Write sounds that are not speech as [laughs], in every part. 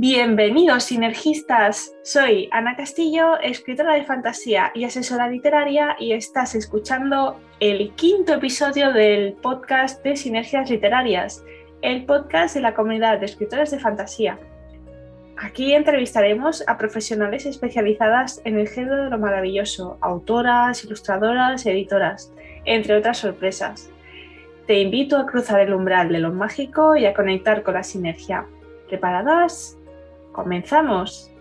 Bienvenidos sinergistas, soy Ana Castillo, escritora de fantasía y asesora literaria y estás escuchando el quinto episodio del podcast de Sinergias Literarias, el podcast de la comunidad de escritoras de fantasía. Aquí entrevistaremos a profesionales especializadas en el género de lo maravilloso, autoras, ilustradoras, editoras, entre otras sorpresas. Te invito a cruzar el umbral de lo mágico y a conectar con la sinergia. ¿Preparadas? ¡Comenzamos!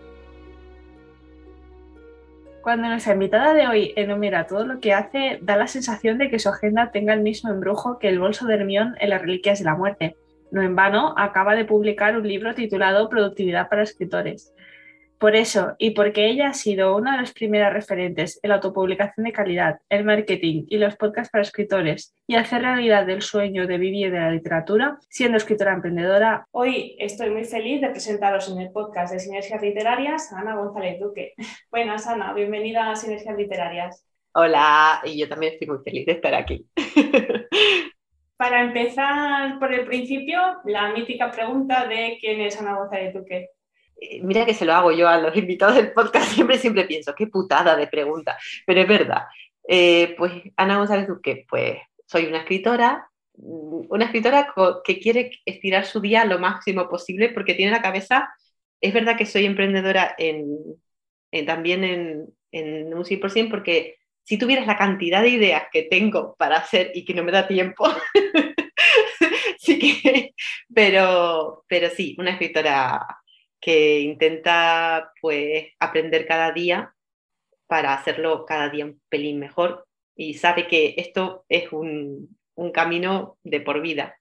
Cuando nuestra invitada de hoy enumera todo lo que hace, da la sensación de que su agenda tenga el mismo embrujo que el bolso de Hermión en las Reliquias de la Muerte. No en vano, acaba de publicar un libro titulado Productividad para escritores, por eso, y porque ella ha sido una de las primeras referentes en la autopublicación de calidad, el marketing y los podcasts para escritores, y hacer realidad del sueño de vivir de la literatura, siendo escritora emprendedora, hoy estoy muy feliz de presentaros en el podcast de Sinergias Literarias a Ana González Duque. [laughs] Buenas, Ana, bienvenida a Sinergias Literarias. Hola, y yo también estoy muy feliz de estar aquí. [laughs] Para empezar por el principio, la mítica pregunta de quién es Ana González Duque. Eh, mira que se lo hago yo a los [laughs] invitados del podcast, siempre, siempre pienso, qué putada de pregunta, pero es verdad. Eh, pues Ana González Duque, pues soy una escritora, mm, una escritora que quiere estirar su día lo máximo posible porque tiene la cabeza, es verdad que soy emprendedora en, también en, en un 100% porque si tuvieras la cantidad de ideas que tengo para hacer y que no me da tiempo, [laughs] sí que, pero, pero sí, una escritora que intenta pues aprender cada día para hacerlo cada día un pelín mejor y sabe que esto es un, un camino de por vida,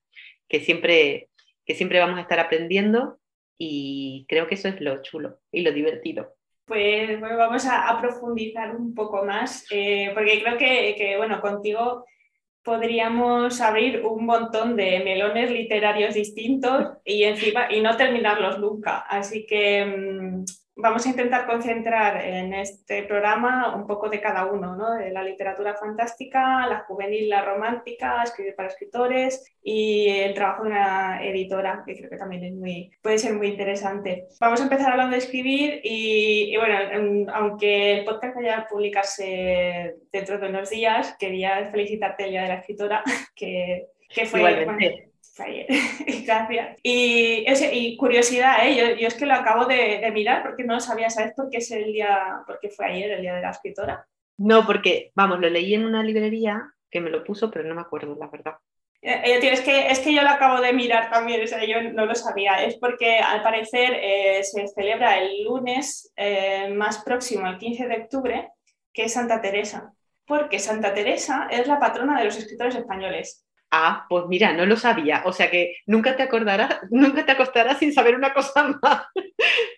que siempre, que siempre vamos a estar aprendiendo y creo que eso es lo chulo y lo divertido. Pues bueno, vamos a, profundizar un poco más, eh, porque creo que, que, bueno, contigo podríamos abrir un montón de melones literarios distintos y encima y no terminarlos nunca. Así que mm, vamos a intentar concentrar en este programa un poco de cada uno, ¿no? de la literatura fantástica, la juvenil, la romántica, escribir para escritores y el trabajo de una editora, que creo que también es muy, puede ser muy interesante. Vamos a empezar hablando de escribir y, bueno, aunque el podcast vaya a publicarse dentro de unos días, quería felicitarte el Día de la Escritora, [laughs] que, que fue... [laughs] Gracias. Y, y curiosidad, ¿eh? yo, es que lo acabo de, mirar porque no sabía, ¿sabes por qué es el día, porque fue ayer el día de la escritora? No, porque, vamos, lo leí en una librería que me lo puso, pero no me acuerdo, la verdad. Eh, eh, es, que, es que yo lo acabo de mirar también, o sea, yo no lo sabía. Es porque al parecer eh, se celebra el lunes más próximo, el 15 de octubre, que es Santa Teresa. Porque Santa Teresa es la patrona de los escritores españoles. Ah, pues mira, no lo sabía. O sea que nunca te acordarás, [laughs] nunca te acostarás sin saber una cosa [laughs] más.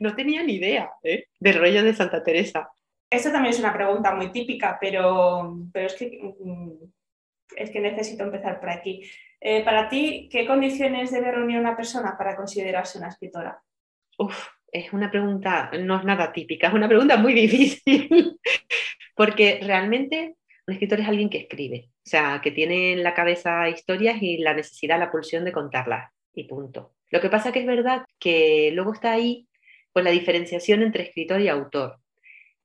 no tenía ni idea ¿eh? del rollo de Santa Teresa. Esta también es una pregunta muy típica, pero, pero es, que, mm, es que necesito empezar por aquí. Eh, para ti, ¿qué condiciones debe reunir una persona para considerarse una escritora? Uf, es una pregunta, no es nada típica, es una pregunta muy [laughs] difícil, porque realmente un escritor es alguien que escribe, o sea, que tiene en la cabeza historias y la necesidad, la pulsión de contarlas, y punto. Lo que pasa que es verdad que luego está ahí pues, la diferenciación entre escritor y autor.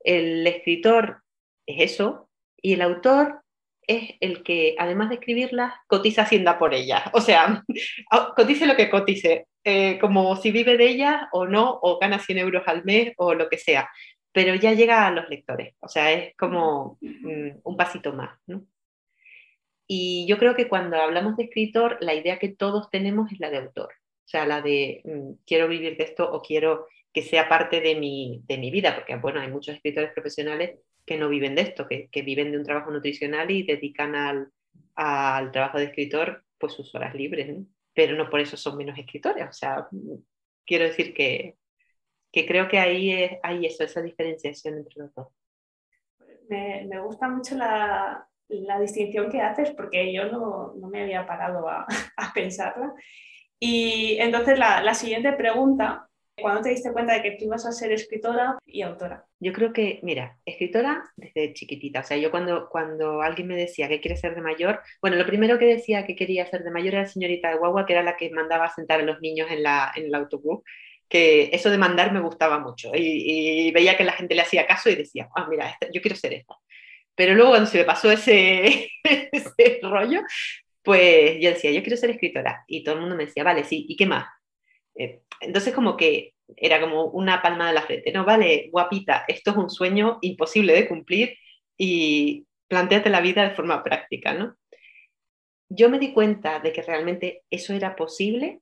El escritor es eso, y el autor es el que, además de escribirlas, cotiza Hacienda por ellas. O sea, [laughs] cotice lo que cotice, eh, como si vive de ellas o no, o gana 100 euros al mes o lo que sea pero ya llega a los lectores, o sea, es como mm, un pasito más. ¿no? Y yo creo que cuando hablamos de escritor, la idea que todos tenemos es la de autor, o sea, la de mm, quiero vivir de esto o quiero que sea parte de mi, de mi vida, porque bueno, hay muchos escritores profesionales que no viven de esto, que, que viven de un trabajo nutricional y dedican al, al, trabajo de escritor pues sus horas libres, pero no por eso son menos escritores, o sea, quiero decir que, que creo que ahí hay eso, esa diferenciación entre los dos. Me, me gusta mucho la, la, distinción que haces porque yo no, me había parado a, [laughs] pensarla. Y entonces la, siguiente pregunta, ¿cuándo te diste cuenta de que tú ibas a ser escritora y autora? Yo creo que, mira, escritora desde chiquitita. O sea, yo cuando, cuando alguien me decía que quiere ser de mayor, bueno, lo primero que decía que quería ser de mayor era la señorita de guagua, que era la que mandaba a sentar a los niños en, la, en el autobús que eso de mandar me gustaba mucho y, veía que la gente le hacía caso y decía, ah, mira, yo quiero ser esta. Pero luego cuando se me pasó [laughs] ese, rollo, pues yo decía, yo quiero ser escritora. Y todo el mundo me decía, vale, sí, ¿y qué más? Eh, entonces como que era como una palma de la frente, no, vale, guapita, esto es un sueño imposible de cumplir y planteate la vida de forma práctica, ¿no? Yo me di cuenta de que realmente eso era posible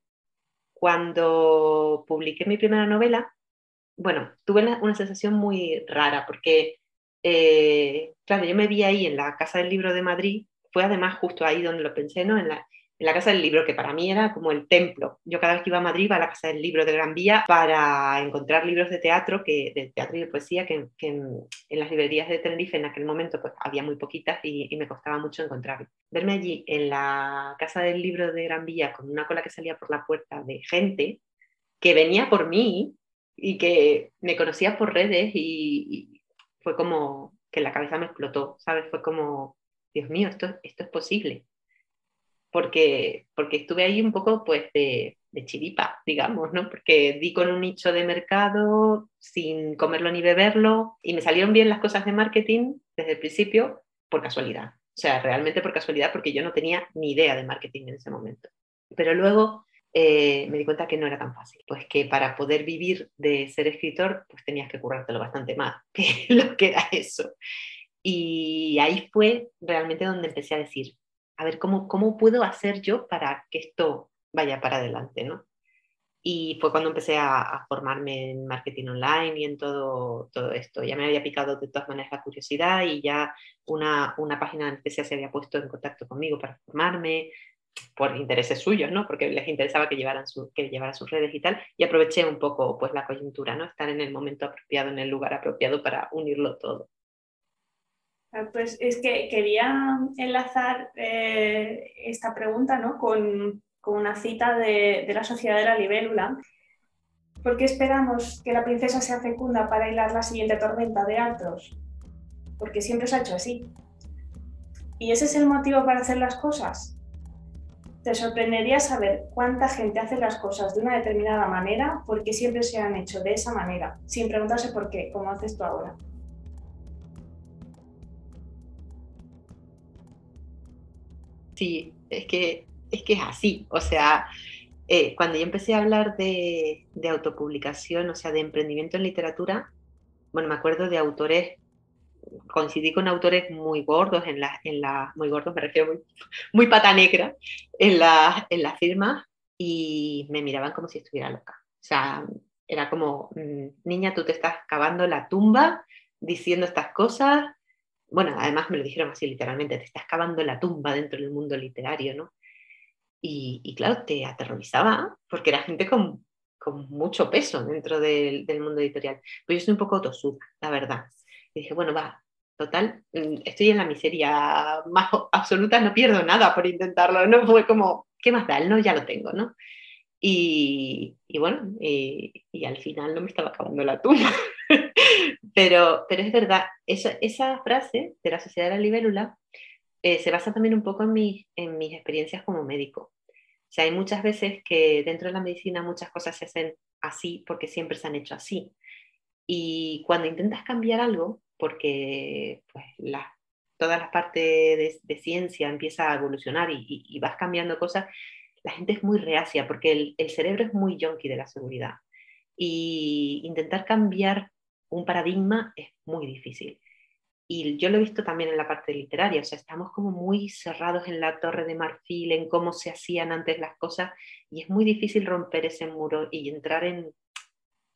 cuando publiqué mi primera novela. Bueno, tuve una sensación muy rara porque, eh, claro, yo me vi ahí en la Casa del Libro de Madrid, fue además justo ahí donde lo pensé, ¿no? En la, en la Casa del Libro, que para mí era como el templo. Yo cada vez que iba a Madrid iba a la Casa del Libro de Gran Vía para encontrar libros de teatro, que, de teatro y de poesía, que, en, las librerías de Tenerife en aquel momento pues, había muy poquitas y, me costaba mucho encontrarlo. Verme allí en la Casa del Libro de Gran Vía con una cola que salía por la puerta de gente que venía por mí y que me conocía por redes y, y fue como que la cabeza me explotó, ¿sabes? Fue como, Dios mío, esto, esto es posible porque, porque estuve ahí un poco pues de, de chiripa, digamos, ¿no? Porque di con un nicho de mercado sin comerlo ni beberlo y me salieron bien las cosas de marketing desde el principio por casualidad. O sea, realmente por casualidad porque yo no tenía ni idea de marketing en ese momento. Pero luego eh, me di cuenta que no era tan fácil. Pues que para poder vivir de ser escritor, pues tenías que currártelo bastante más [laughs] que lo que era eso. Y ahí fue realmente donde empecé a decir, a ver cómo, cómo puedo hacer yo para que esto vaya para adelante, ¿no? Y fue cuando empecé a, formarme en marketing online y en todo, todo esto. Ya me había picado de todas maneras la curiosidad y ya una, una página de especial se había puesto en contacto conmigo para formarme por intereses suyos, ¿no? Porque les interesaba que llevaran su, que llevara sus redes y tal. Y aproveché un poco pues la coyuntura, ¿no? Estar en el momento apropiado, en el lugar apropiado para unirlo todo. Ah, pues es que quería enlazar eh, esta pregunta ¿no? con, una cita de, la Sociedad de la Libélula. ¿Por qué esperamos que la princesa sea fecunda para hilar la siguiente tormenta de altos? Porque siempre se ha hecho así. ¿Y ese es el motivo para hacer las cosas? Te sorprendería saber cuánta gente hace las cosas de una determinada manera porque siempre se han hecho de esa manera, sin preguntarse por qué, como haces tú ahora. Sí, es que es, que es así. O sea, eh, cuando yo empecé a hablar de, autopublicación, o sea, de emprendimiento en literatura, bueno, me acuerdo de autores, coincidí con autores muy gordos en la, en la muy gordos, me refiero muy, muy pata negra, en la, en la firma y me miraban como si estuviera loca. O sea, era como, mm, niña, tú te estás cavando la tumba diciendo estas cosas, bueno, además me lo dijeron así literalmente, te estás cavando la tumba dentro del mundo literario, ¿no? Y, claro, te aterrorizaba porque era gente con, con mucho peso dentro del, del, mundo editorial. Pues yo soy un poco tosuda, la verdad. Y dije, bueno, va, total, mm, estoy en la miseria más absoluta, no pierdo nada por intentarlo, ¿no? Fue como, ¿qué más da? no ya lo tengo, ¿no? Y, y bueno, y, y, al final no me estaba acabando la tumba. [laughs] pero, pero es verdad, esa, esa frase de la sociedad de la libélula eh, se basa también un poco en, mi, en mis experiencias como médico. O sea, hay muchas veces que dentro de la medicina muchas cosas se hacen así porque siempre se han hecho así. Y cuando intentas cambiar algo, porque pues, la, toda la parte de, de, ciencia empieza a evolucionar y, y, vas cambiando cosas, la gente es muy reacia porque el, el cerebro es muy yonki de la seguridad. Y intentar cambiar un paradigma es muy difícil. Y yo lo he visto también en la parte literaria, o sea, estamos como muy cerrados en la torre de marfil, en cómo se hacían antes las cosas, y es muy difícil romper ese muro y entrar en,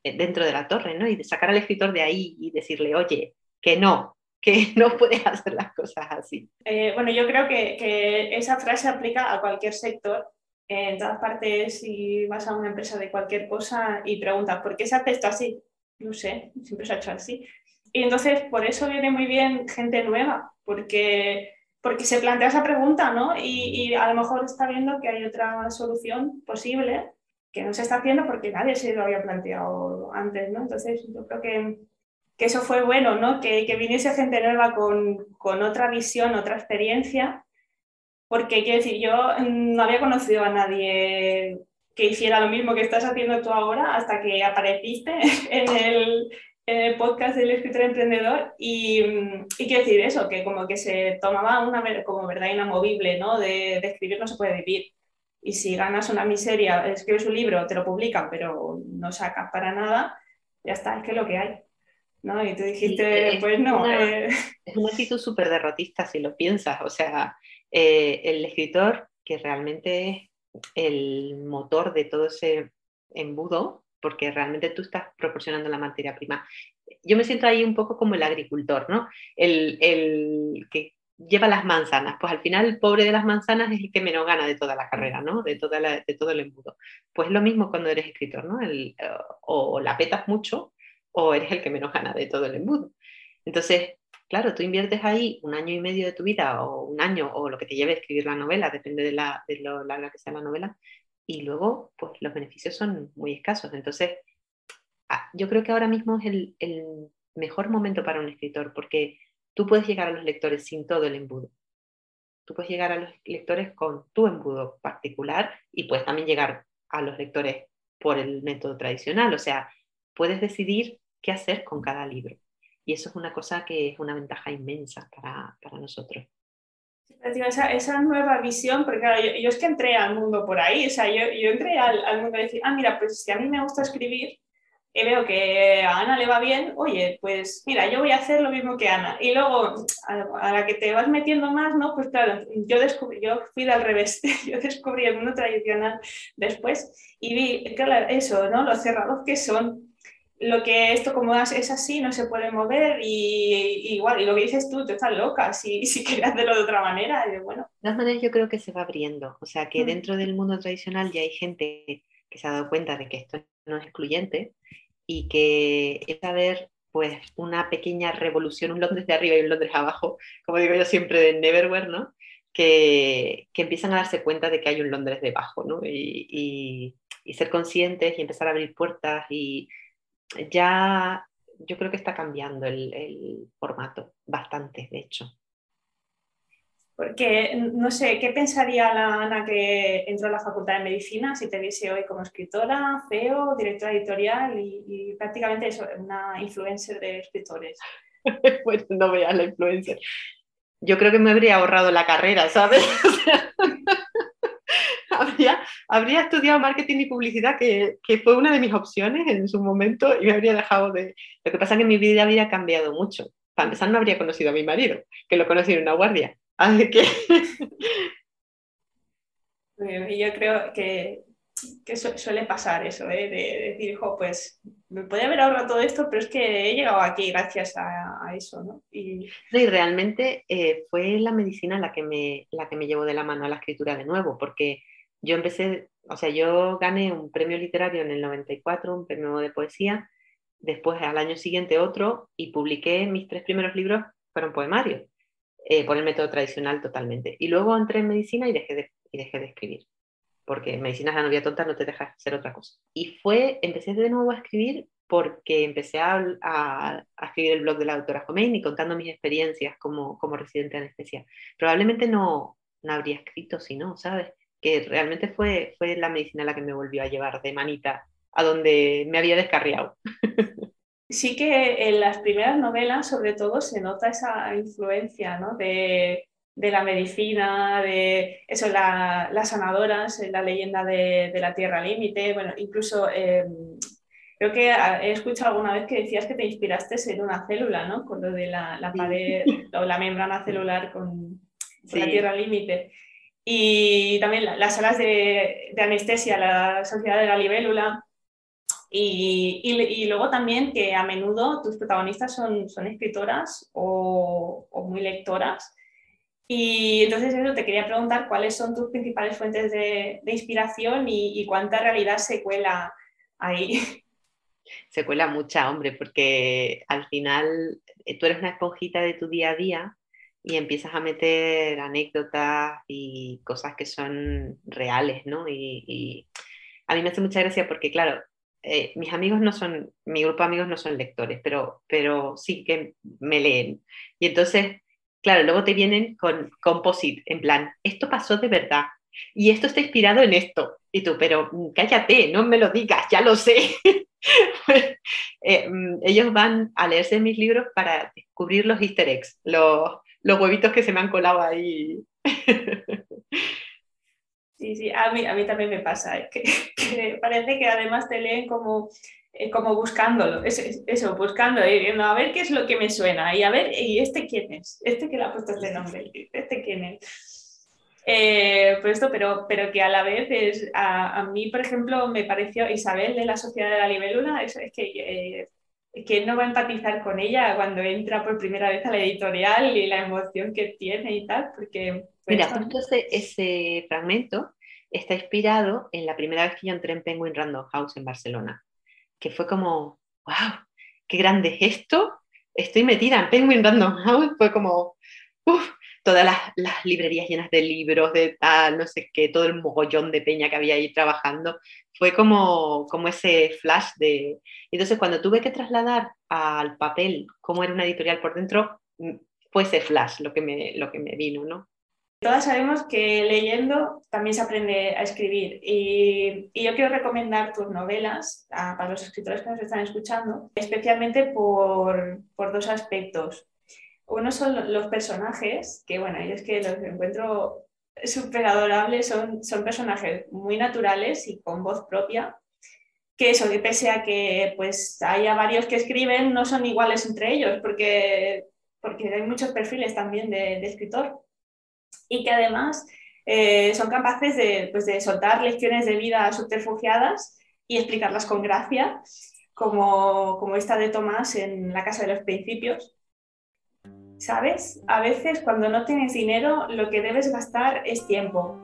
dentro de la torre, ¿no? Y sacar al escritor de ahí y decirle, oye, que no, que [laughs] no puedes hacer las cosas así. Eh, bueno, yo creo que, que, esa frase aplica a cualquier sector. En todas partes, si vas a una empresa de cualquier cosa y preguntas, ¿por qué se hace esto así? no sé, siempre se ha hecho así. Y entonces por eso viene muy bien gente nueva, porque, porque se plantea esa pregunta, ¿no? Y, a lo mejor está viendo que hay otra solución posible que no se está haciendo porque nadie se lo había planteado antes, ¿no? Entonces yo creo que, que eso fue bueno, ¿no? Que, que viniese gente nueva con, con otra visión, otra experiencia, porque quiero decir, yo no había conocido a nadie que hiciera lo mismo que estás haciendo tú ahora hasta que apareciste [laughs] en el, en el podcast del escritor emprendedor y, y quiero decir eso, que como que se tomaba una como verdad inamovible, ¿no? De, de, escribir no se puede vivir. Y si ganas una miseria, escribes un libro, te lo publican, pero no sacas para nada, ya está, es que es lo que hay. ¿No? Y tú dijiste, pues no. Eh. Es una actitud súper derrotista si lo piensas. O sea, eh, el escritor que realmente es el motor de todo ese embudo, porque realmente tú estás proporcionando la materia prima. Yo me siento ahí un poco como el agricultor, ¿no? El, el que lleva las manzanas, pues al final el pobre de las manzanas es el que menos gana de toda la carrera, ¿no? De, toda de todo el embudo. Pues lo mismo cuando eres escritor, ¿no? El, o la petas mucho o eres el que menos gana de todo el embudo. Entonces, claro, tú inviertes ahí un año y medio de tu vida o un año o lo que te lleve a escribir la novela, depende de, la, de lo larga que sea la novela, y luego pues los beneficios son muy escasos. Entonces, ah, yo creo que ahora mismo es el, el mejor momento para un escritor porque tú puedes llegar a los lectores sin todo el embudo. Tú puedes llegar a los lectores con tu embudo particular y puedes también llegar a los lectores por el método tradicional. O sea, puedes decidir qué hacer con cada libro. Y eso es una cosa que es una ventaja inmensa para, para nosotros. Esa, esa, nueva visión, porque claro, yo, es que entré al mundo por ahí, o sea, yo, yo entré al, al, mundo de decir, ah, mira, pues si a mí me gusta escribir y veo que a Ana le va bien, oye, pues mira, yo voy a hacer lo mismo que Ana. Y luego, a, la que te vas metiendo más, ¿no? Pues claro, yo, descubrí, yo fui al revés, [laughs] yo descubrí el mundo tradicional después y vi, claro, eso, ¿no? Los cerrados que son, lo que esto como es así, no se puede mover y, igual, y lo que dices tú, te estás loca, [laughs] si, si quieres hacerlo de otra manera, y bueno. De todas maneras yo creo que se va abriendo, o sea que mm. dentro del mundo tradicional ya hay gente que se ha dado cuenta de que esto no es excluyente y que es haber pues una pequeña revolución, un Londres de arriba y un Londres abajo, como digo yo siempre de Neverwhere, ¿no? Que, que empiezan a darse cuenta de que hay un Londres debajo, ¿no? Y, y, y ser conscientes y empezar a abrir puertas y ya yo creo que está cambiando el, formato bastante, de hecho. Porque, no sé, ¿qué pensaría la Ana que entró a la Facultad de Medicina si te viese hoy como escritora, CEO, directora editorial y, prácticamente eso, una influencer de escritores? [laughs] pues no veas la influencer. Yo creo que me habría ahorrado la carrera, ¿sabes? [laughs] habría, estudiado marketing y publicidad, que, fue una de mis opciones en su momento y me habría dejado de... Lo que pasa es que mi vida habría cambiado mucho. Para empezar, no habría conocido a mi marido, que lo conocí en una guardia. Así que... [laughs] Y yo creo que, suele pasar eso, ¿eh? de, decir, hijo, pues me podía haber ahorrado todo esto, pero es que he llegado aquí gracias a, eso, ¿no? Y, realmente eh, fue la medicina la que, me, la que me llevó de la mano a la escritura de nuevo, porque yo empecé, o sea, yo gané un premio literario en el 94, un premio de poesía, después al año siguiente otro y publiqué mis tres primeros libros, fueron poemarios, eh, por el método tradicional totalmente. Y luego entré en medicina y dejé de, y dejé de escribir, porque medicina es la novia tonta, no te deja hacer otra cosa. Y fue, empecé de nuevo a escribir porque empecé a, a, escribir el blog de la doctora Jomeini contando mis experiencias como, como residente de anestesia. Probablemente no, no habría escrito si no, ¿sabes? Que realmente fue, fue la medicina la que me volvió a llevar de manita a donde me había descarriado. [laughs] Sí que en las primeras novelas, sobre todo, se nota esa influencia ¿no? de, de, la medicina, de eso, las sanadoras, la leyenda de, de la Tierra Límite, bueno, incluso em, creo que he escuchado alguna vez que decías que te inspiraste en una célula, ¿no? Con lo de la, la pared o la membrana celular con, la Tierra Límite y también las salas de, anestesia, la sociedad de la libélula. Y, y, luego también que a menudo tus protagonistas son, son escritoras o, muy lectoras. Y entonces eso te quería preguntar cuáles son tus principales fuentes de, de inspiración y, y, cuánta realidad se cuela ahí. [laughs] Se cuela mucha, hombre, porque al final eh, tú eres una esponjita de tu día a día y empiezas a meter anécdotas y cosas que son reales, ¿no? Y, a mí me hace mucha gracia porque, claro, eh, mis amigos no son, mi grupo de amigos no son lectores, pero, pero sí que me leen. Y entonces, claro, luego te vienen con composite, en plan, esto pasó de verdad. y esto está inspirado en esto. Y tú, pero mm, cállate, no me lo digas, ya lo sé. [laughs] Eh, mm, ellos van a leerse mis libros para descubrir los easter eggs, los, los huevitos que se me han colado ahí. [laughs] Sí, sí, a mí, a mí también me pasa, ¿eh? que, [laughs] parece que además te leen como, eh, como buscándolo, eso, eso buscando, a ver qué es lo que me suena, y a ver, ¿y este quién es? ¿Este que le ha puesto este nombre? ¿Este quién es? Eh, pues esto, pero, pero que a la vez es, a, mí, por ejemplo, me pareció Isabel de la Sociedad de la Libélula, es, es que que no va a empatizar con ella cuando entra por primera vez a la editorial y la emoción que tiene y tal, porque... Pues, Mira, justo ese, fragmento está inspirado en la primera vez que yo entré en Penguin Random House en Barcelona, que fue como, wow, qué grande es esto, estoy metida en Penguin Random House, fue como, uff, todas las, las, librerías llenas de libros, de tal, no sé qué, todo el mogollón de peña que había ahí trabajando, fue como, como ese flash de... Entonces, cuando tuve que trasladar al papel cómo era una editorial por dentro, mm, fue ese flash lo que me, lo que me vino, ¿no? Todas sabemos que leyendo también se aprende a escribir y, y yo quiero recomendar tus novelas a, para los escritores que nos están escuchando, especialmente por, por dos aspectos. Uno son los personajes, que bueno, yo que los encuentro súper adorables, son, son personajes muy naturales y con voz propia, que eso, que pese a que pues haya varios que escriben, no son iguales entre ellos, porque, porque hay muchos perfiles también de, escritor, y que además eh, son capaces de, pues, de soltar lecciones de vida subterfugiadas y explicarlas con gracia, como, como esta de Tomás en La Casa de los Principios, ¿Sabes? A veces cuando no tienes dinero lo que debes gastar es tiempo.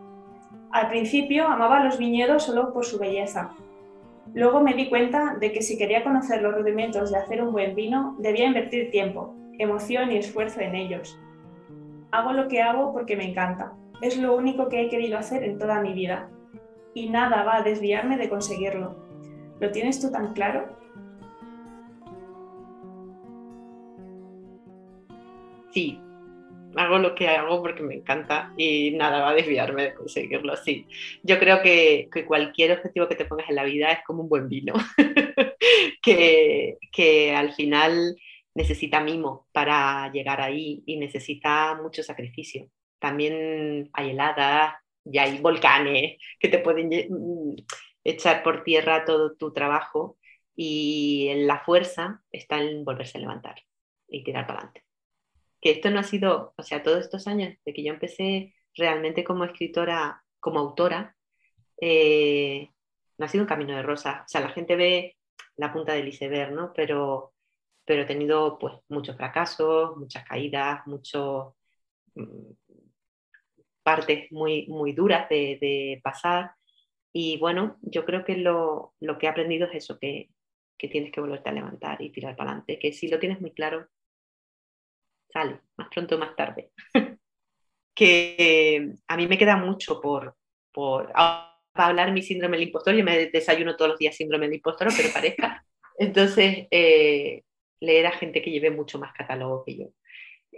Al principio amaba los viñedos solo por su belleza. Luego me di cuenta de que si quería conocer los rudimentos de hacer un buen vino, debía invertir tiempo, emoción y esfuerzo en ellos. Hago lo que hago porque me encanta. Es lo único que he querido hacer en toda mi vida. Y nada va a desviarme de conseguirlo. ¿Lo tienes tú tan claro? Sí, hago lo que hago porque me encanta y nada va a desviarme de conseguirlo así. Yo creo que, cualquier objetivo que te pongas en la vida es como un buen vino, [laughs] que, que, al final necesita mimo para llegar ahí y necesita mucho sacrificio. También hay heladas y hay volcanes que te pueden mm, echar por tierra todo tu trabajo y la fuerza está en volverse a levantar y tirar para adelante que esto no ha sido, o sea, todos estos años de que yo empecé realmente como escritora, como autora, eh, no ha sido un camino de rosa. O sea, la gente ve la punta del iceberg, ¿no? Pero, pero he tenido pues muchos fracasos, muchas caídas, muchas mm, partes muy, muy duras de, de, pasar. Y bueno, yo creo que lo, lo que he aprendido es eso, que, que tienes que volverte a levantar y tirar para adelante, que si lo tienes muy claro, sale, más pronto o más tarde. [laughs] que a mí me queda mucho por, por hablar mi síndrome del impostor, yo me desayuno todos los días síndrome del impostor, pero parezca. [laughs] Entonces, eh, leer a gente que lleve mucho más catálogo que yo.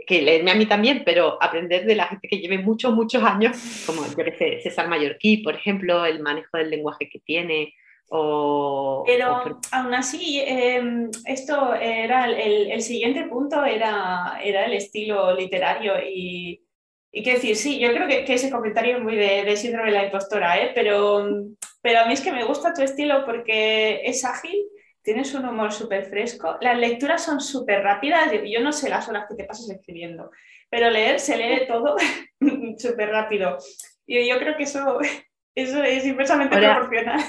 Que leerme a mí también, pero aprender de la gente que lleve muchos, muchos años, como yo que sé, César Mallorquí, por ejemplo, el manejo del lenguaje que tiene, pero aún así, em, esto era el, el, siguiente punto era, era el estilo literario y, y que decir, sí, yo creo que, que ese comentario es muy de, de, síndrome de la impostora, ¿eh? pero, pero a mí es que me gusta tu estilo porque es ágil, tienes un humor súper fresco, las lecturas son súper rápidas, yo no sé las horas que te pasas escribiendo, pero leer se lee todo [laughs] súper rápido. Y yo creo que eso, eso es inversamente proporcional.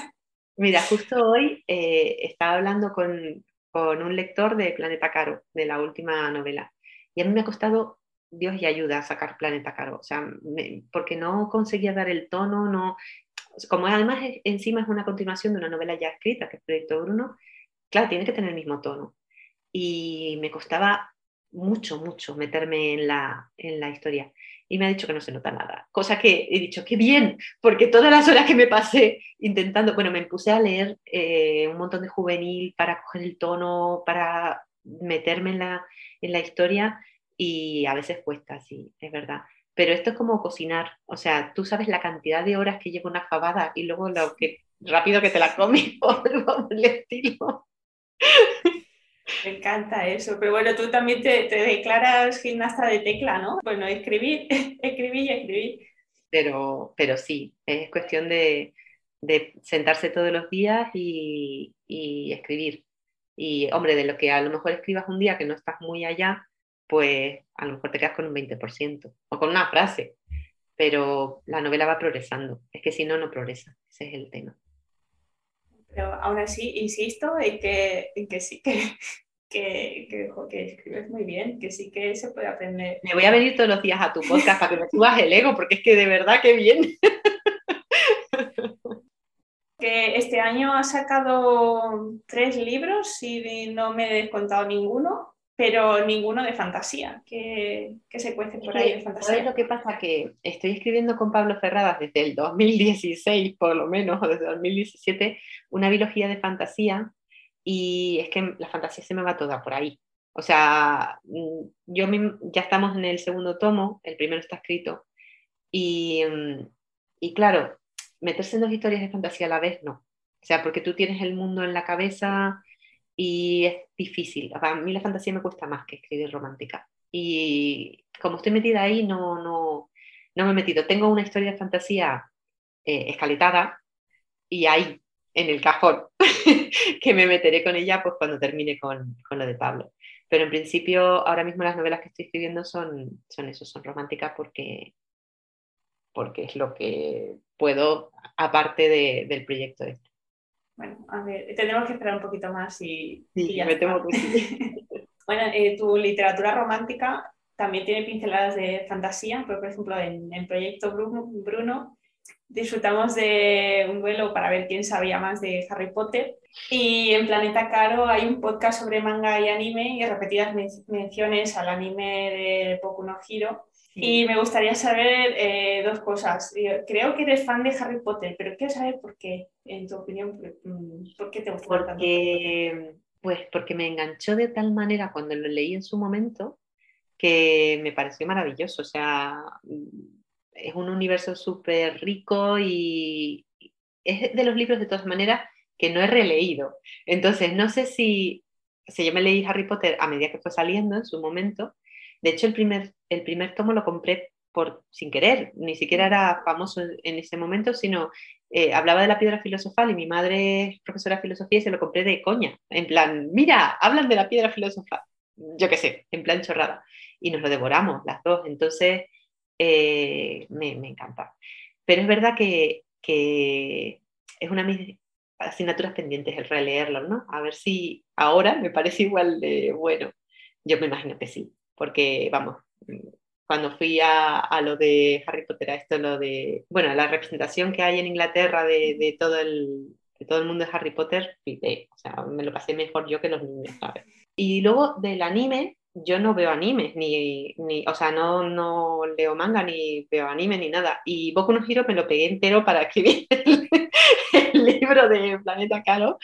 Mira, justo hoy eh, estaba hablando con, un lector de Planeta Caro, de la última novela, y a mí me ha costado Dios y ayuda sacar Planeta Caro, o sea, porque no conseguía dar el tono, no, como además encima es una continuación de una novela ya escrita, que es Proyecto Bruno, claro, tiene que tener el mismo tono. Y me costaba mucho, mucho meterme en la, en la historia y me ha dicho que no se nota nada. Cosa que he dicho, qué bien, porque todas las horas que me pasé intentando, bueno, me puse a leer eh, un montón de juvenil para coger el tono, para meterme en la, en la historia y a veces cuesta, sí, es verdad. pero esto es como cocinar, o sea, tú sabes la cantidad de horas que lleva una fabada y luego lo que rápido que te la comes [laughs] por el estilo. Me encanta eso, pero bueno, tú también te, te, declaras gimnasta de tecla, ¿no? Bueno, escribir, [laughs] escribir y escribir. Pero, pero sí, es cuestión de, de sentarse todos los días y, y, escribir. Y hombre, de lo que a lo mejor escribas un día que no estás muy allá, pues a lo mejor te quedas con un 20% o con una frase, pero la novela va progresando. Es que si no, no progresa. Ese es el tema. Pero aún así, insisto en que, en que sí que, que, que, escribes muy bien, que sí que se puede aprender. Me voy a venir todos los días a tu podcast para que me subas el ego, porque es que de verdad que bien. [laughs] que este año ha sacado tres libros y no me he descontado ninguno pero ninguno de fantasía, que, se cuece por ahí de fantasía. ¿Sabes lo que pasa? Que estoy escribiendo con Pablo Ferradas desde el 2016, por lo menos, o desde 2017, una biología de fantasía, y es que la fantasía se me va toda por ahí. O sea, mm, yo ya estamos en el segundo tomo, el primero está escrito, y, mm, y claro, meterse en dos historias de fantasía a la vez, no. O sea, porque tú tienes el mundo en la cabeza y es difícil. A mí la fantasía me cuesta más que escribir romántica. Y como estoy metida ahí, no, no, no me he metido. Tengo una historia de fantasía eh, escaletada y ahí, en el cajón, [laughs] que me meteré con ella pues cuando termine con, con, lo de Pablo. Pero en principio, ahora mismo las novelas que estoy escribiendo son, son eso, son románticas porque, porque es lo que puedo, aparte de, del proyecto este. Bueno, a ver, tendremos que esperar un poquito más y, ya me temo que [laughs] bueno, eh, tu literatura romántica también tiene pinceladas de fantasía, pero por ejemplo en el proyecto Bruno, disfrutamos de un duelo para ver quién sabía más de Harry Potter y en Planeta Caro hay un podcast sobre manga y anime y repetidas menciones al anime de Poku no Hiro y me gustaría saber eh, dos cosas. Creo que eres fan de Harry Potter, pero quiero saber por qué, en tu opinión, mm, por qué te gusta porque, Pues porque me enganchó de tal manera cuando lo leí en su momento que me pareció maravilloso. O sea, es un universo súper rico y es de los libros de todas maneras que no he releído. Entonces, no sé si, si yo me leí Harry Potter a medida que fue saliendo en su momento. De hecho, el primer, el primer tomo lo compré por, sin querer, ni siquiera era famoso en ese momento, sino eh, hablaba de la piedra filosofal y mi madre es profesora de filosofía y se lo compré de coña, en plan, mira, hablan de la piedra filosofal, yo qué sé, en plan chorrada, y nos lo devoramos las dos, entonces eh, me, encanta. Pero es verdad que, es una de mis asignaturas pendientes el releerlo, ¿no? A ver si ahora me parece igual de bueno. Yo me imagino que sí porque vamos, cuando fui a, a, lo de Harry Potter, a esto, lo de, bueno, la representación que hay en Inglaterra de, todo, el, de todo el mundo de Harry Potter, o sea, me lo pasé mejor yo que los niños, ¿sabes? Y luego del anime, yo no veo animes, ni, ni o sea, no, no leo manga, ni veo anime, ni nada. Y Boku no Hero me lo pegué entero para escribir [laughs] el, el libro de Planeta Caro.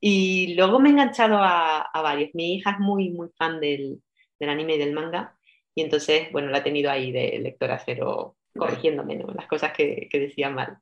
Y luego me he enganchado a, a varios. Mi hija es muy, muy fan del, del anime y del manga, y entonces, bueno, la he tenido ahí de lectora cero, corrigiéndome ¿no? las cosas que, que decía mal.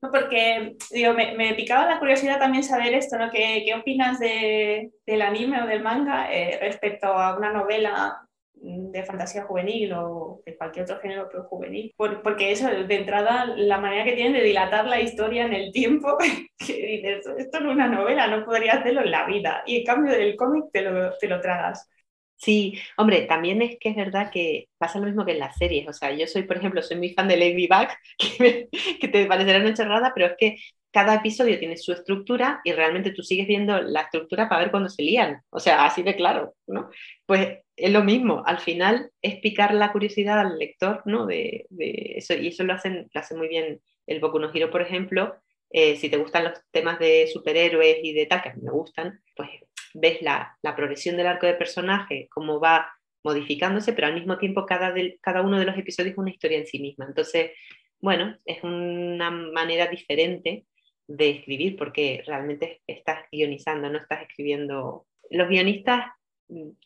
Porque digo, me, me, picaba la curiosidad también saber esto, ¿no? ¿Qué, qué opinas de, del anime o del manga eh, respecto a una novela de fantasía juvenil o de cualquier otro género pero juvenil? Por, porque eso, de entrada, la manera que tienen de dilatar la historia en el tiempo, [laughs] que dices, esto no es una novela, no podría hacerlo en la vida. Y en cambio del cómic te lo, te lo tragas. Sí, hombre, también es que es verdad que pasa lo mismo que en las series. O sea, yo soy, por ejemplo, soy muy fan de Ladybug, [laughs] que, que te parecerá una chorrada, pero es que cada episodio tiene su estructura y realmente tú sigues viendo la estructura para ver cuándo se lían. O sea, así de claro, ¿no? Pues es lo mismo. Al final es picar la curiosidad al lector, ¿no? De, eso, y eso lo hacen, lo hace muy bien el Boku no Hero, por ejemplo. Eh, si te gustan los temas de superhéroes y de tal, que a mí me gustan, pues ves la, progresión del arco de personaje, cómo va modificándose, pero al mismo tiempo cada, cada uno de los episodios es una historia en sí misma. Entonces, bueno, es una manera diferente de escribir porque realmente estás guionizando, no estás escribiendo. Los guionistas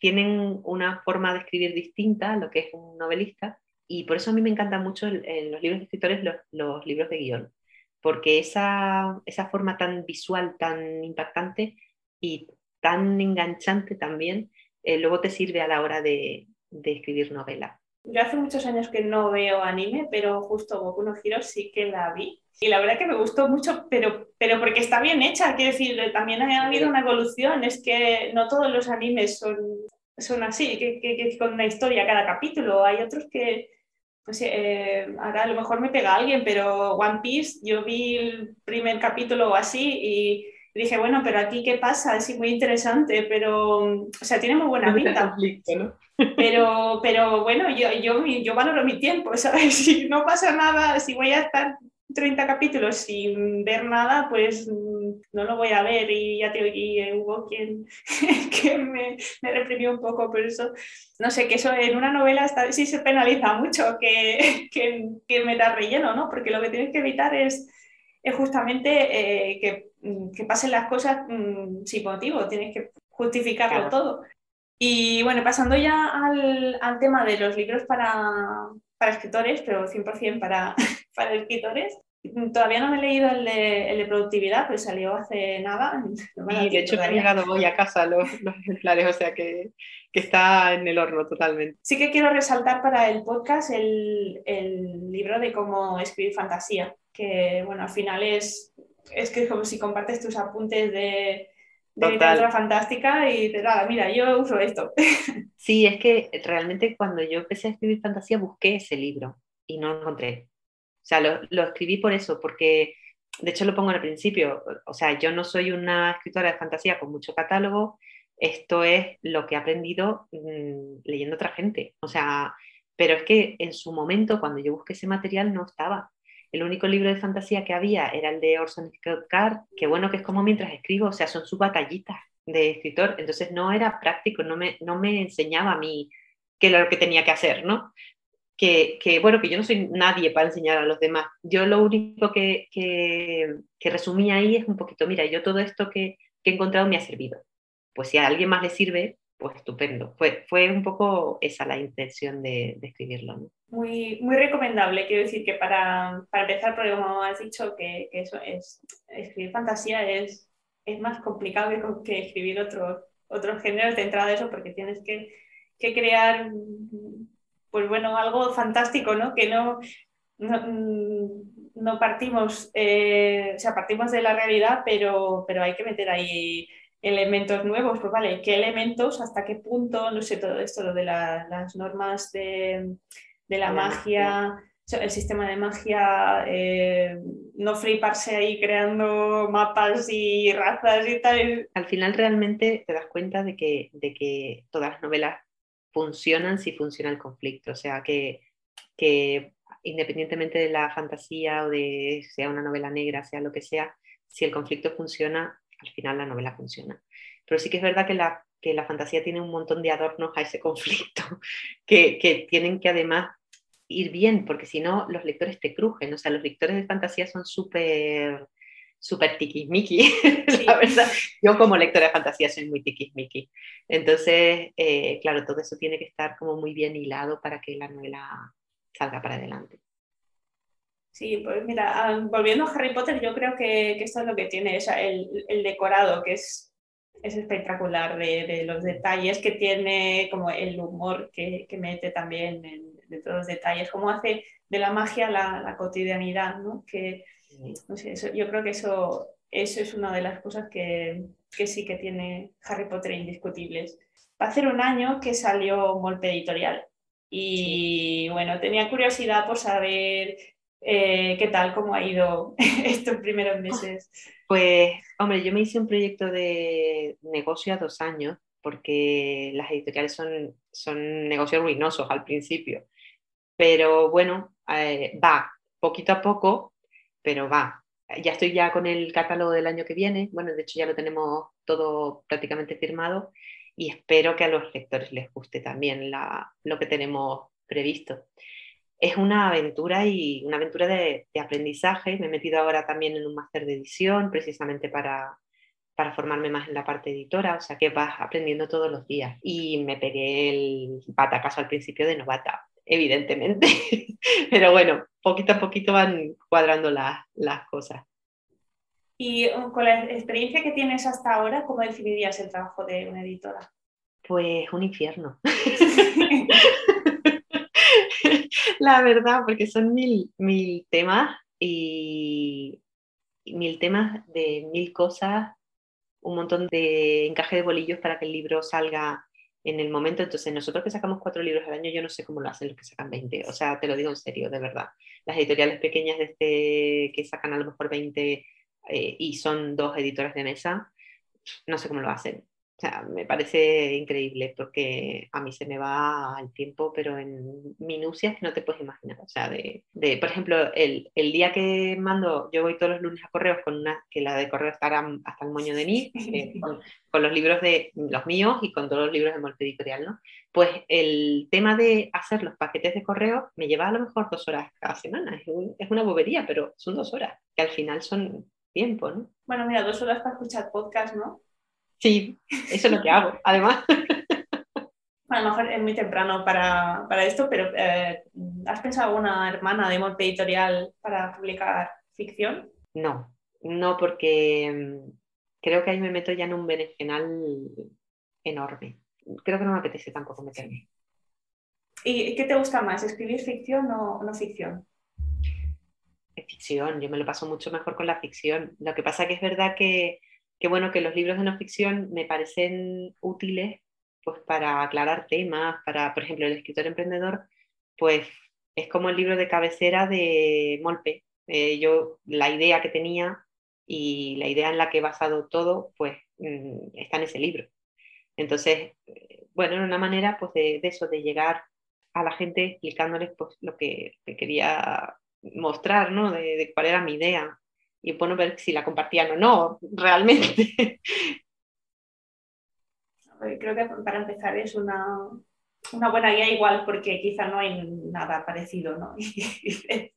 tienen una forma de escribir distinta a lo que es un novelista y por eso a mí me encantan mucho en los libros de escritores los, libros de guion, porque esa, esa forma tan visual, tan impactante y tan enganchante también, eh, luego te sirve a la hora de, de escribir novela. Yo hace muchos años que no veo anime, pero justo Boku no Hero sí que la vi. Y la verdad que me gustó mucho, pero, pero porque está bien hecha, quiero decir, también ha habido una evolución, es que no todos los animes son, son así, que, que, con una historia cada capítulo, hay otros que, pues eh, ahora a lo mejor me pega alguien, pero One Piece, yo vi el primer capítulo así y dije, bueno, pero aquí qué pasa, es muy interesante, pero, o sea, tiene muy buena pinta. Pero, pero bueno, yo, yo, yo valoro mi tiempo, [laughs] ¿sabes? Si no pasa nada, si voy a estar 30 capítulos sin ver nada, pues mm, no lo voy a ver y ya te oí, hubo quien [laughs] que me, me, reprimió un poco por eso. No sé, que eso en una novela está, sí se penaliza mucho que, [laughs] que, que me da relleno, ¿no? Porque lo que tienes que evitar es, es justamente eh, que, mm, que, pasen las cosas mm, sin motivo, tienes que justificarlo todo. Y bueno, pasando ya al, al tema de los libros para, para escritores, pero 100% para, [laughs] para escritores. Todavía no me he leído el de, el de productividad, pues salió hace nada. [laughs] y de hecho me han llegado hoy a casa los, los ejemplares, o sea que, que, está en el horno totalmente. Sí que quiero resaltar para el podcast el, el libro de cómo escribir fantasía, que bueno, al final es, es que es como si compartes tus apuntes de, de literatura fantástica y te da, mira, yo uso esto. [laughs] Sí, es que realmente cuando yo empecé a escribir fantasía busqué ese libro y no lo encontré. O sea, lo, lo, escribí por eso, porque de hecho lo pongo al principio. O sea, yo no soy una escritora de fantasía con mucho catálogo. Esto es lo que he aprendido mmm, leyendo otra gente. O sea, pero es que en su momento, cuando yo busqué ese material, no estaba. El único libro de fantasía que había era el de Orson Scott Card, que bueno, que es como mientras escribo, o sea, son sus batallitas de escritor. Entonces no era práctico, no me, no me enseñaba a mí qué era lo que tenía que hacer, ¿no? que, bueno, que yo no soy nadie para enseñar a los demás. Yo lo único que, que, que resumí ahí es un poquito, mira, yo todo esto que, que, he encontrado me ha servido. Pues si a alguien más le sirve, pues estupendo. Fue, fue un poco esa la intención de, escribirlo. ¿no? Muy, muy recomendable, quiero decir que para, para empezar, porque como has dicho, que, eso es, escribir fantasía es, es más complicado que, escribir otros otros géneros de entrada eso, porque tienes que, que crear pues bueno, algo fantástico, ¿no? Que no, no, no partimos, eh, o sea, partimos de la realidad, pero, pero hay que meter ahí elementos nuevos, pues vale, ¿qué elementos, hasta qué punto, no sé, todo esto, lo de la, las normas de, de la magia, el sistema de magia, eh, no fliparse ahí creando mapas y razas y tal. Al final realmente te das cuenta de que, de que todas las novelas funcionan si funciona el conflicto. O sea, que, que independientemente de la fantasía o de sea una novela negra, sea lo que sea, si el conflicto funciona, al final la novela funciona. Pero sí que es verdad que la, que la fantasía tiene un montón de adornos a ese conflicto, [laughs] que, que tienen que además ir bien, porque si no, los lectores te crujen. O sea, los lectores de fantasía son súper súper tiquismiqui, [laughs] la verdad. Yo como lectora de fantasía soy muy tiquismiqui. Entonces, eh, claro, todo eso tiene que estar como muy bien hilado para que la novela salga para adelante. Sí, pues mira, ah, volviendo a Harry Potter, yo creo que, que esto es lo que tiene, o sea, el, el, decorado, que es, es espectacular, de, de, los detalles que tiene, como el humor que, que mete también en, de todos los detalles, cómo hace de la magia la, la cotidianidad, ¿no? Que, no sé, eso, yo creo que eso, eso es una de las cosas que, que, sí que tiene Harry Potter indiscutibles. Va a hacer un año que salió Molpe Editorial y bueno, tenía curiosidad por saber eh, qué tal, cómo ha ido [laughs] estos primeros meses. Pues, hombre, yo me hice un proyecto de negocio a dos años porque las editoriales son, son negocios ruinosos al principio. Pero bueno, eh, va poquito a poco pero va. Ya estoy ya con el catálogo del año que viene, bueno, de hecho ya lo tenemos todo prácticamente firmado y espero que a los lectores les guste también la, lo que tenemos previsto. Es una aventura y una aventura de, de aprendizaje. Me he metido ahora también en un máster de edición precisamente para, para formarme más en la parte editora, o sea que vas aprendiendo todos los días. Y me pegué el batacazo al principio de novata. evidentemente. [laughs] Pero bueno, poquito a poquito van cuadrando las cosas. Y uh, con la experiencia que tienes hasta ahora, ¿cómo definirías el trabajo de una editora? Pues un infierno. [laughs] [laughs] la verdad, porque son mil, mil temas y mil temas de mil cosas, un montón de encaje de bolillos para que el libro salga en el momento. Entonces, nosotros que sacamos cuatro libros al año, yo no sé cómo lo hacen los que sacan 20. O sea, te lo digo en serio, de verdad. Las editoriales pequeñas de este, que sacan a lo mejor 20 eh, y son dos editores de mesa, no sé cómo lo hacen. O sea, me parece increíble porque a mí se me va el tiempo, pero en minucias que no te puedes imaginar. O sea, de, de por ejemplo, el, el, día que mando, yo voy todos los lunes a correos con una, que la de correo estará hasta el moño de mí, eh, [laughs] con, con, los libros de los míos y con todos los libros de Molpe Editorial, ¿no? Pues el tema de hacer los paquetes de correo me lleva a lo mejor dos horas cada semana. Es, un, es una bobería, pero son dos horas, que al final son tiempo, ¿no? Bueno, mira, dos horas para escuchar podcast, ¿no? Sí, eso es lo que hago, además. [laughs] a lo mejor es muy temprano para, para esto, pero eh, ¿has pensado una hermana de monte editorial para publicar ficción? No, no, porque mm, creo que ahí me meto ya en un berenjenal enorme. Creo que no me apetece tampoco meterme. ¿Y qué te gusta más, escribir ficción o no ficción? ficción, yo me lo paso mucho mejor con la ficción. Lo que pasa que es verdad que que bueno, que los libros de no ficción me parecen útiles pues para aclarar temas, para, por ejemplo, el escritor emprendedor, pues es como el libro de cabecera de Molpe. Eh, yo, la idea que tenía y la idea en la que he basado todo, pues mm, está en ese libro. Entonces, eh, bueno, era una manera pues de, eso, de llegar a la gente explicándoles pues lo que, que quería mostrar, ¿no? De, cuál era mi idea y bueno, ver si la compartían o no, realmente. Creo que para empezar es una, una buena guía igual, porque quizá no hay nada parecido, ¿no? [laughs]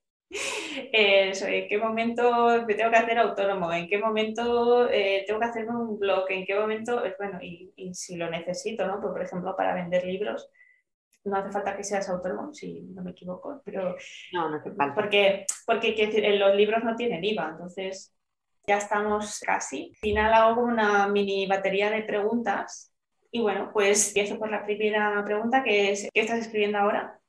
Eso, ¿En qué momento me tengo que hacer autónomo? ¿En qué momento eh, tengo que hacerme un blog? ¿En qué momento? Bueno, y, y si lo necesito, ¿no? Pues, por ejemplo, para vender libros, no hace falta que seas autónomo, si no me equivoco, pero... No, no hace falta. Porque, porque los libros no tienen IVA, entonces ya estamos casi. Al final hago una mini batería de preguntas y bueno, pues empiezo por la primera pregunta, que es, ¿qué estás escribiendo ahora?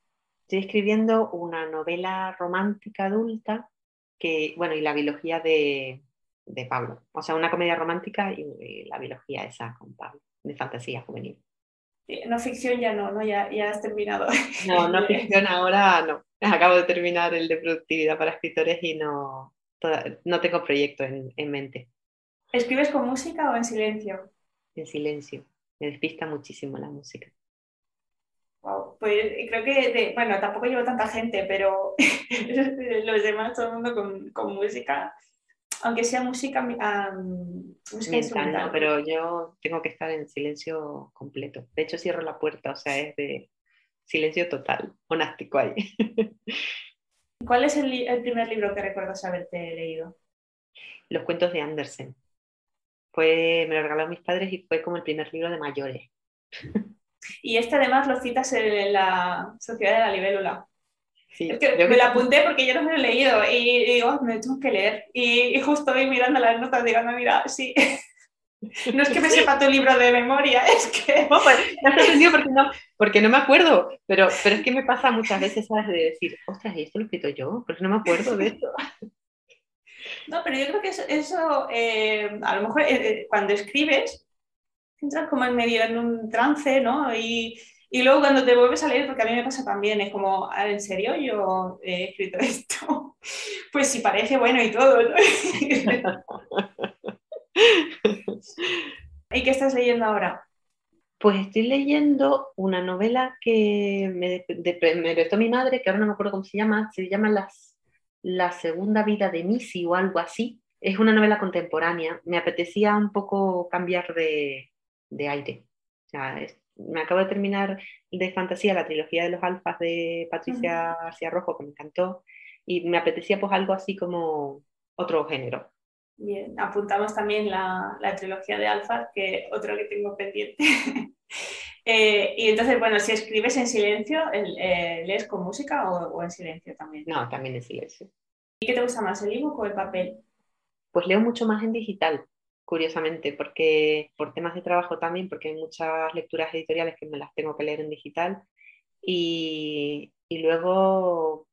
Estoy escribiendo una novela romántica adulta, que, bueno, y la biología de, de Pablo. O sea, una comedia romántica y, y la biología esa con Pablo, de fantasía juvenil. No ficción ya no, ¿no? Ya, ya has terminado. No, no [laughs] ficción ahora no. Acabo de terminar el de productividad para escritores y no, toda, no tengo proyecto en, en, mente. ¿Escribes con música o en silencio? En silencio. Me despista muchísimo la música. Wow, pues creo que, de, bueno, tampoco llevo tanta gente, pero [laughs] los demás, todo el mundo con, con música aunque sea música, um, música instrumental. pero yo tengo que estar en silencio completo. De hecho, cierro la puerta, o sea, es de silencio total, monástico ahí. [laughs] ¿Cuál es el, el, primer libro que recuerdas haberte leído? Los cuentos de Andersen. Fue, me lo regalaron mis padres y fue como el primer libro de mayores. [laughs] Y este además lo citas en la Sociedad de la Libélula. Sí, es que me que... lo apunté porque yo no me lo he leído y, digo, me tengo que leer. Y, y, justo voy mirando las notas, digo, no, mira, sí. [laughs] No es que me sepa tu libro de memoria, es que... [laughs] No, pues, me has sorprendido porque no, porque no me acuerdo, pero, pero es que me pasa muchas veces, ¿sabes? De decir, ostras, ¿y esto lo escrito yo? Porque no me acuerdo de esto. [laughs] No, pero yo creo que eso, eso eh, a lo mejor eh, eh, cuando escribes, entras como en medio en un trance, ¿no? Y, y luego cuando te vuelves a leer, porque a mí me pasa también, es como, ah, ¿en serio yo he escrito [laughs] esto? Pues si parece bueno y todo, ¿no? [laughs] ¿Y qué estás leyendo ahora? Pues estoy leyendo una novela que me, de, prestó mi madre, que ahora no me acuerdo cómo se llama, se llama Las, La segunda vida de Missy o algo así. Es una novela contemporánea. Me apetecía un poco cambiar de, de aire. Me acabo de terminar de fantasía la trilogía de los alfas de Patricia. García Rojo, que me encantó, y me apetecía pues algo así como otro género. Bien, apuntamos también la, la trilogía de alfas, que otro que tengo pendiente. [laughs] Eh, y entonces, bueno, si escribes en silencio, eh, ¿lees con música o, en silencio también? No, también en silencio. ¿Y qué te gusta más, el ebook o el papel? Pues leo mucho más en digital, curiosamente, porque por temas de trabajo también, porque hay muchas lecturas editoriales que me las tengo que leer en digital. Y, y luego,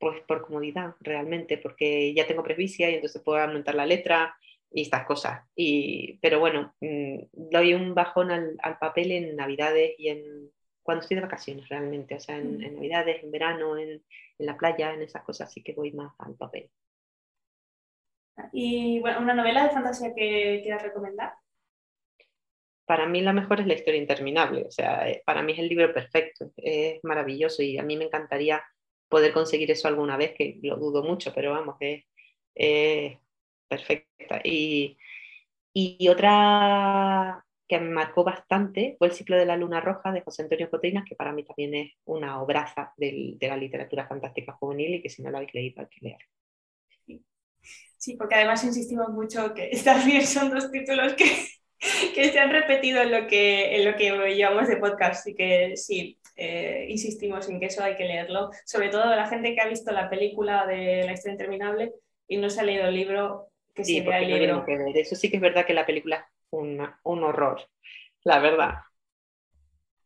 pues por comodidad, realmente, porque ya tengo presbicia y entonces puedo aumentar la letra y estas cosas. Y, pero bueno, mm, doy un bajón al, papel en Navidades y en cuando estoy de vacaciones realmente, o sea, en, Navidades, en verano, en, la playa, en esas cosas, sí que voy más al papel. ¿Y bueno, una novela de fantasía que quieras recomendar? Para mí la mejor es La historia interminable, o sea, eh, para mí es el libro perfecto, es maravilloso y a mí me encantaría poder conseguir eso alguna vez, que lo dudo mucho, pero vamos, es, perfecta. Y, y, otra que me marcó bastante fue El ciclo de la luna roja de José Antonio Cotrinas, que para mí también es una obraza de la literatura fantástica juvenil y que si no la habéis leído hay que leer. Sí, porque además insistimos mucho que [laughs] estas bien son dos títulos que, que se han repetido en lo que, en lo que llevamos de podcast y que sí, eh, insistimos en que eso hay que leerlo. Sobre todo la gente que ha visto la película de La historia interminable y no se ha leído el libro, que sí, se el libro. Eso sí que es verdad que la película es un horror, la verdad.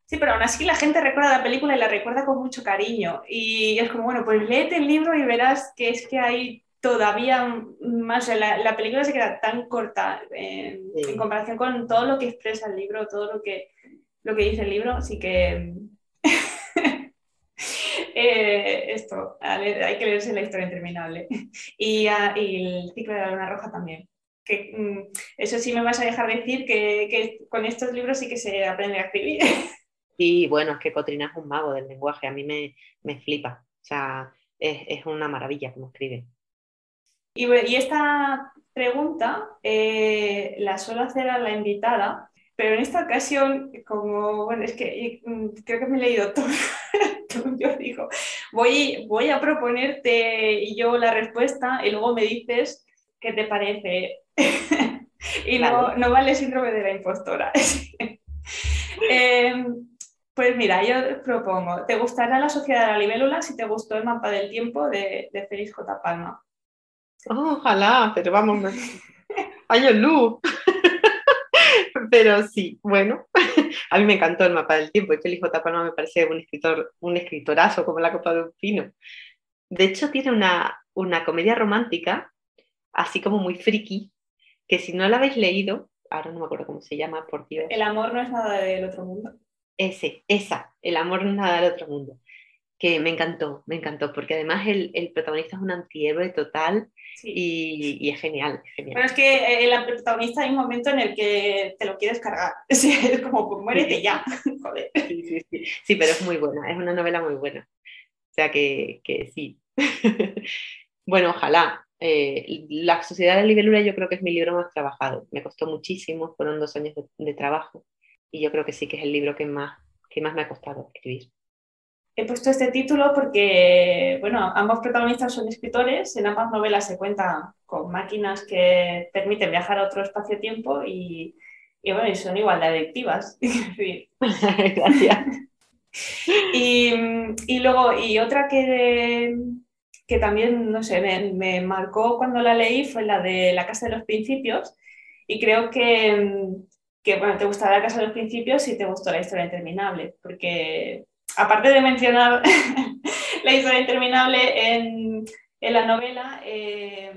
Sí, pero aún así la gente recuerda la película y la recuerda con mucho cariño. Y es como, bueno, pues léete el libro y verás que es que hay todavía más. La, la película se queda tan corta en comparación con todo lo que expresa el libro, todo lo que, lo que dice el libro. Así que [laughs] Eh, esto, hay que leerse la historia interminable. [laughs] Y, el ciclo de la luna roja también. Que, mm, eso sí me vas a dejar decir que, con estos libros sí que se aprende a escribir. [laughs] Y bueno, es que Cotrina es un mago del lenguaje, a mí me, me flipa. O sea, es, es, una maravilla como escribe. Y, y esta pregunta eh, la suelo hacer a la invitada, pero en esta ocasión, como, bueno, es que mm, creo que me he leído [laughs] todo, yo digo, voy, voy a proponerte y yo la respuesta y luego me dices qué te parece. [laughs] y no, no vale síndrome de la impostora. [laughs] Em, pues mira, yo propongo, ¿te gustará la sociedad de la libélula si te gustó el mapa del tiempo de, de Félix J. Palma? Ojalá, pero vamos, año luz. pero sí, bueno, a mí me encantó el mapa del tiempo y Félix J. Palma me parece un escritor, un escritorazo como la copa de un pino. De hecho, tiene una, una comedia romántica, así como muy friki, que si no la habéis leído, ahora no me acuerdo cómo se llama, por Dios. El amor no es nada del otro mundo. Ese, esa, el amor no es nada del otro mundo que me encantó, me encantó, porque además el, el protagonista es un antihéroe total y, y, es genial, genial. Pero es que el protagonista hay un momento en el que te lo quieres cargar, [laughs] es como, pues muérete ya, [laughs] joder. Sí, sí, sí, sí, pero es muy buena, es una novela muy buena, o sea que, que sí. [laughs] bueno, ojalá. Eh, la Sociedad de la Libélula yo creo que es mi libro más trabajado, me costó muchísimo, fueron dos años de, de trabajo y yo creo que sí que es el libro que más, que más me ha costado escribir. He puesto este título porque, bueno, ambos protagonistas son escritores, en ambas novelas se cuenta con máquinas que permiten viajar a otro espacio-tiempo y, y, bueno, y son igual de adictivas. [laughs] [laughs] Gracias. [laughs] y, y, luego, y otra que, que también, no sé, me, me, marcó cuando la leí fue la de La Casa de los Principios y creo que, que bueno, te gustará La Casa de los Principios si te gustó la historia interminable, porque aparte de mencionar [laughs] la historia interminable en, la novela, eh,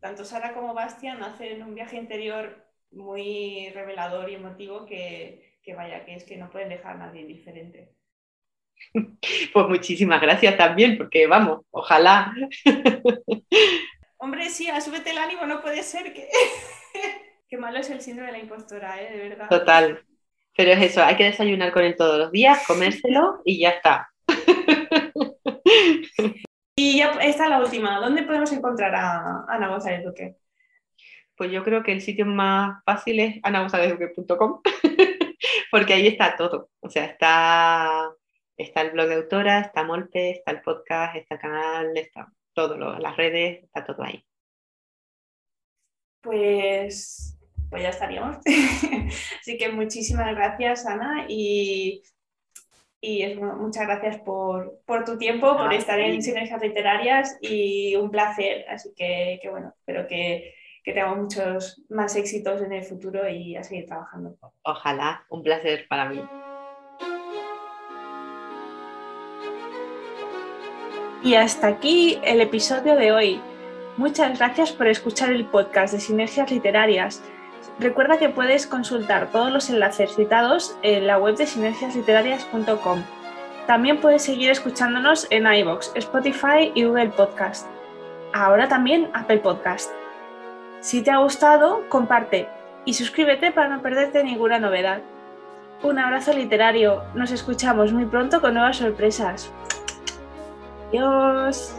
tanto Sara como Bastian hacen un viaje interior muy revelador y emotivo que, vaya, que es que no pueden dejar a nadie diferente. [laughs] Pues muchísimas gracias también, porque vamos, ojalá. [laughs] Hombre, sí, a súbete el ánimo, no puede ser que... Qué malo es el síndrome de la impostora, ¿eh? de verdad. Total, pero es eso, hay que desayunar con él todos los días, comérselo y ya está. [laughs] Y ya está la última. ¿Dónde podemos encontrar a Ana González Duque? Pues yo creo que el sitio más fácil es anagonzalezduque.com [laughs] porque ahí está todo. O sea, está, está el blog de autora, está Molpe, está el podcast, está el canal, está todo, las redes, está todo ahí. Pues pues ya estaríamos. [laughs] [laughs] Así que muchísimas gracias, Ana, y, y muchas gracias por, tu tiempo, por estar en Sinergias Literarias y un placer. Así que, bueno, espero que, que tengamos muchos más éxitos en el futuro y a seguir trabajando. Ojalá, un placer para mí. Y hasta aquí el episodio de hoy. Muchas gracias por escuchar el podcast de Sinergias Literarias. Recuerda que puedes consultar todos los enlaces citados en la web de sinergiasliterarias.com. También puedes seguir escuchándonos en iBox, Spotify y Google Podcast. Ahora también Apple Podcast. Si te ha gustado, comparte y suscríbete para no perderte ninguna novedad. Un abrazo literario. Nos escuchamos muy pronto con nuevas sorpresas. Adiós.